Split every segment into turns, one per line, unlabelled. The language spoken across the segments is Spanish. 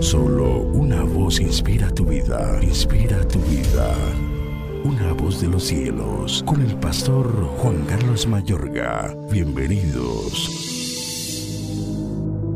Solo una voz inspira tu vida, inspira tu vida. Una voz de los cielos, con el pastor Juan Carlos Mayorga. Bienvenidos.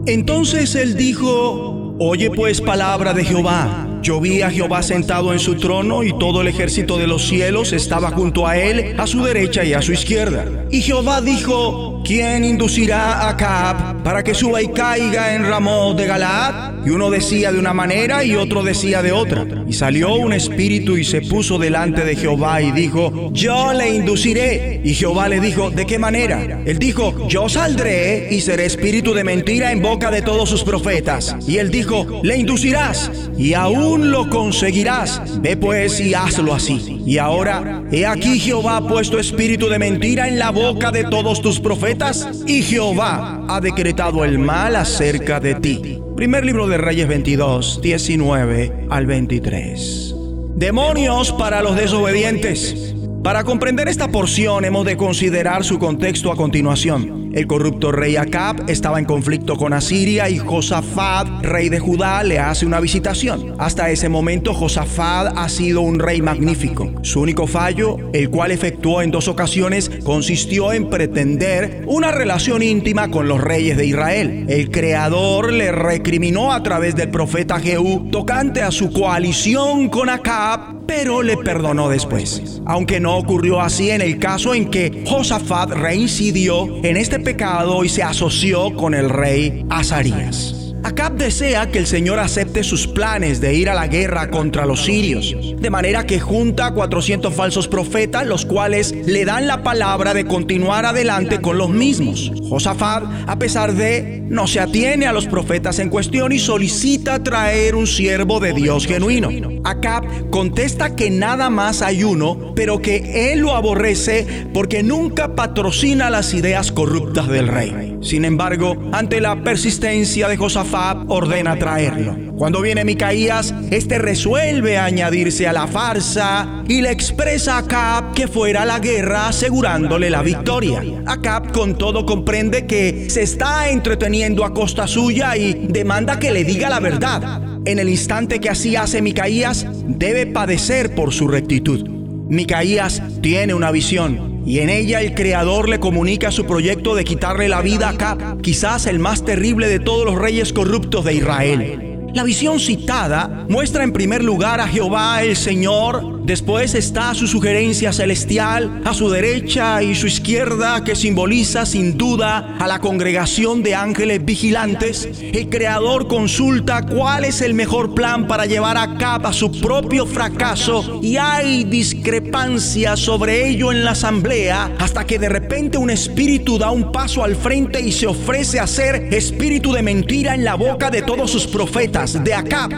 Entonces él dijo, Oye pues palabra de Jehová. Yo vi a Jehová sentado en su trono y todo el ejército de los cielos estaba junto a él, a su derecha y a su izquierda. Y Jehová dijo, ¿quién inducirá a Acab para que suba y caiga en Ramón de Galaad? Y uno decía de una manera y otro decía de otra. Y salió un espíritu y se puso delante de Jehová y dijo, yo le induciré. Y Jehová le dijo, ¿de qué manera? Él dijo, yo saldré y seré espíritu de mentira en boca de todos sus profetas. Y él dijo, le inducirás y aún lo conseguirás. Ve pues y hazlo así. Y ahora, he aquí Jehová ha puesto espíritu de mentira en la boca de todos tus profetas y Jehová ha decretado el mal acerca de ti. Primer libro de Reyes 22, 19 al 23. Demonios para los desobedientes. Para comprender esta porción hemos de considerar su contexto a continuación. El corrupto rey Acab estaba en conflicto con Asiria y Josafat, rey de Judá, le hace una visitación. Hasta ese momento Josafat ha sido un rey magnífico. Su único fallo, el cual efectuó en dos ocasiones, consistió en pretender una relación íntima con los reyes de Israel. El creador le recriminó a través del profeta Jehú tocante a su coalición con Acab, pero le perdonó después. Aunque no ocurrió así en el caso en que Josafat reincidió en este pecado y se asoció con el rey Azarías. Acab desea que el Señor acepte sus planes de ir a la guerra contra los sirios, de manera que junta 400 falsos profetas, los cuales le dan la palabra de continuar adelante con los mismos. Josafat, a pesar de, no se atiene a los profetas en cuestión y solicita traer un siervo de Dios genuino. Acab contesta que nada más hay uno, pero que él lo aborrece porque nunca patrocina las ideas corruptas del rey. Sin embargo, ante la persistencia de Josafat, ordena traerlo. Cuando viene Micaías, este resuelve añadirse a la farsa y le expresa a Acab que fuera a la guerra asegurándole la victoria. Acab con todo comprende que se está entreteniendo a costa suya y demanda que le diga la verdad. En el instante que así hace Micaías, debe padecer por su rectitud. Micaías tiene una visión y en ella el Creador le comunica su proyecto de quitarle la vida a Acab, quizás el más terrible de todos los reyes corruptos de Israel. La visión citada muestra en primer lugar a Jehová el Señor, después está su sugerencia celestial a su derecha y su izquierda que simboliza sin duda a la congregación de ángeles vigilantes. El Creador consulta cuál es el mejor plan para llevar a cabo su propio fracaso y hay discrepancia sobre ello en la asamblea hasta que de repente un espíritu da un paso al frente y se ofrece a ser espíritu de mentira en la boca de todos sus profetas de Acab,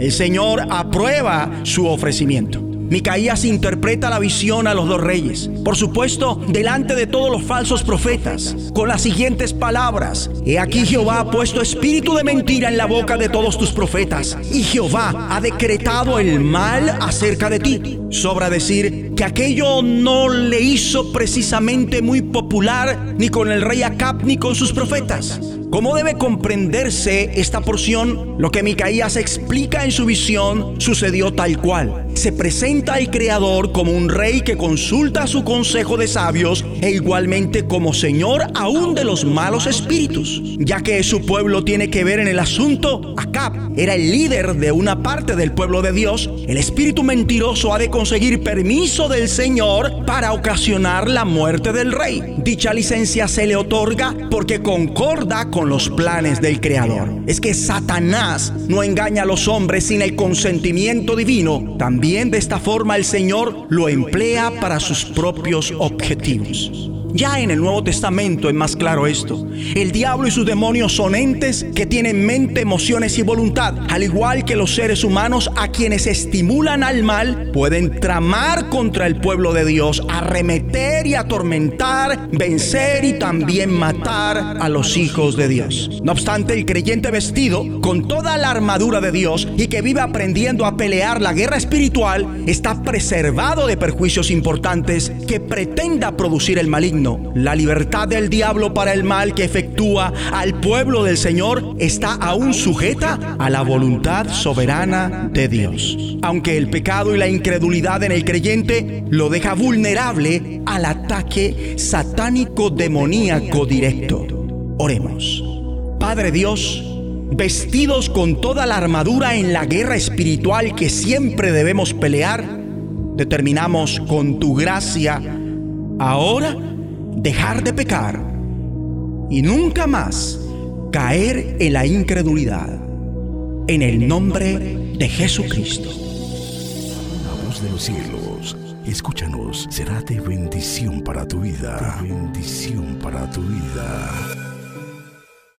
el Señor aprueba su ofrecimiento. Micaías interpreta la visión a los dos reyes, por supuesto, delante de todos los falsos profetas, con las siguientes palabras: He aquí Jehová ha puesto espíritu de mentira en la boca de todos tus profetas, y Jehová ha decretado el mal acerca de ti. Sobra decir que aquello no le hizo precisamente muy popular ni con el rey Acab ni con sus profetas. ¿Cómo debe comprenderse esta porción? Lo que Micaías explica en su visión sucedió tal cual. Se presenta al Creador como un rey que consulta su consejo de sabios e igualmente como Señor aún de los malos espíritus. Ya que su pueblo tiene que ver en el asunto, Acab era el líder de una parte del pueblo de Dios. El espíritu mentiroso ha de conseguir permiso del Señor para ocasionar la muerte del rey. Dicha licencia se le otorga porque concorda con los planes del Creador. Es que Satanás no engaña a los hombres sin el consentimiento divino. También de esta forma el Señor lo emplea para sus propios objetivos. Ya en el Nuevo Testamento es más claro esto. El diablo y sus demonios son entes que tienen mente, emociones y voluntad. Al igual que los seres humanos a quienes estimulan al mal, pueden tramar contra el pueblo de Dios, arremeter y atormentar, vencer y también matar a los hijos de Dios. No obstante, el creyente vestido con toda la armadura de Dios y que vive aprendiendo a pelear la guerra espiritual está preservado de perjuicios importantes que pretenda producir el maligno La libertad del diablo para el mal que efectúa al pueblo del Señor está aún sujeta a la voluntad soberana de Dios. Aunque el pecado y la incredulidad en el creyente lo deja vulnerable al ataque satánico demoníaco directo. Oremos. Padre Dios, vestidos con toda la armadura en la guerra espiritual que siempre debemos pelear, determinamos con tu gracia ahora dejar de pecar y nunca más caer en la incredulidad. En el nombre de Jesucristo.
La voz de los cielos, escúchanos, será de bendición para tu vida. bendición para tu vida.